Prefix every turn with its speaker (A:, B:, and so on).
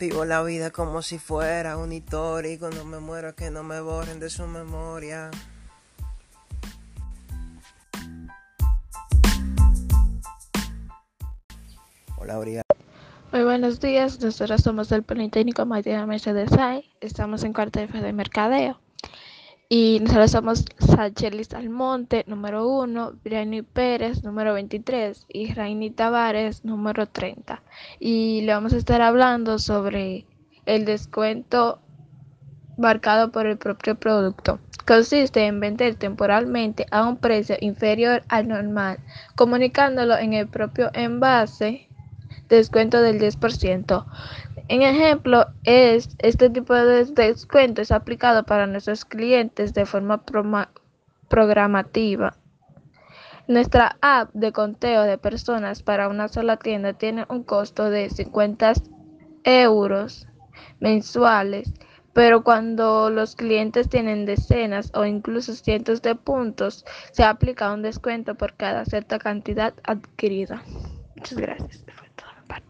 A: Vivo la vida como si fuera un historia y cuando me muero que no me borren de su memoria. Hola, Aurea.
B: Muy buenos días, nosotros somos del Politécnico María Mercedes Say, estamos en cuarto F de Mercadeo y nosotros somos Sachelis Almonte, número 1, Briani Pérez, número 23 y Rainy Tavares, número 30 y le vamos a estar hablando sobre el descuento marcado por el propio producto. Consiste en vender temporalmente a un precio inferior al normal, comunicándolo en el propio envase descuento del 10%. En ejemplo, es, este tipo de descuento es aplicado para nuestros clientes de forma programativa. Nuestra app de conteo de personas para una sola tienda tiene un costo de 50 euros mensuales, pero cuando los clientes tienen decenas o incluso cientos de puntos, se aplica un descuento por cada cierta cantidad adquirida. Muchas gracias. but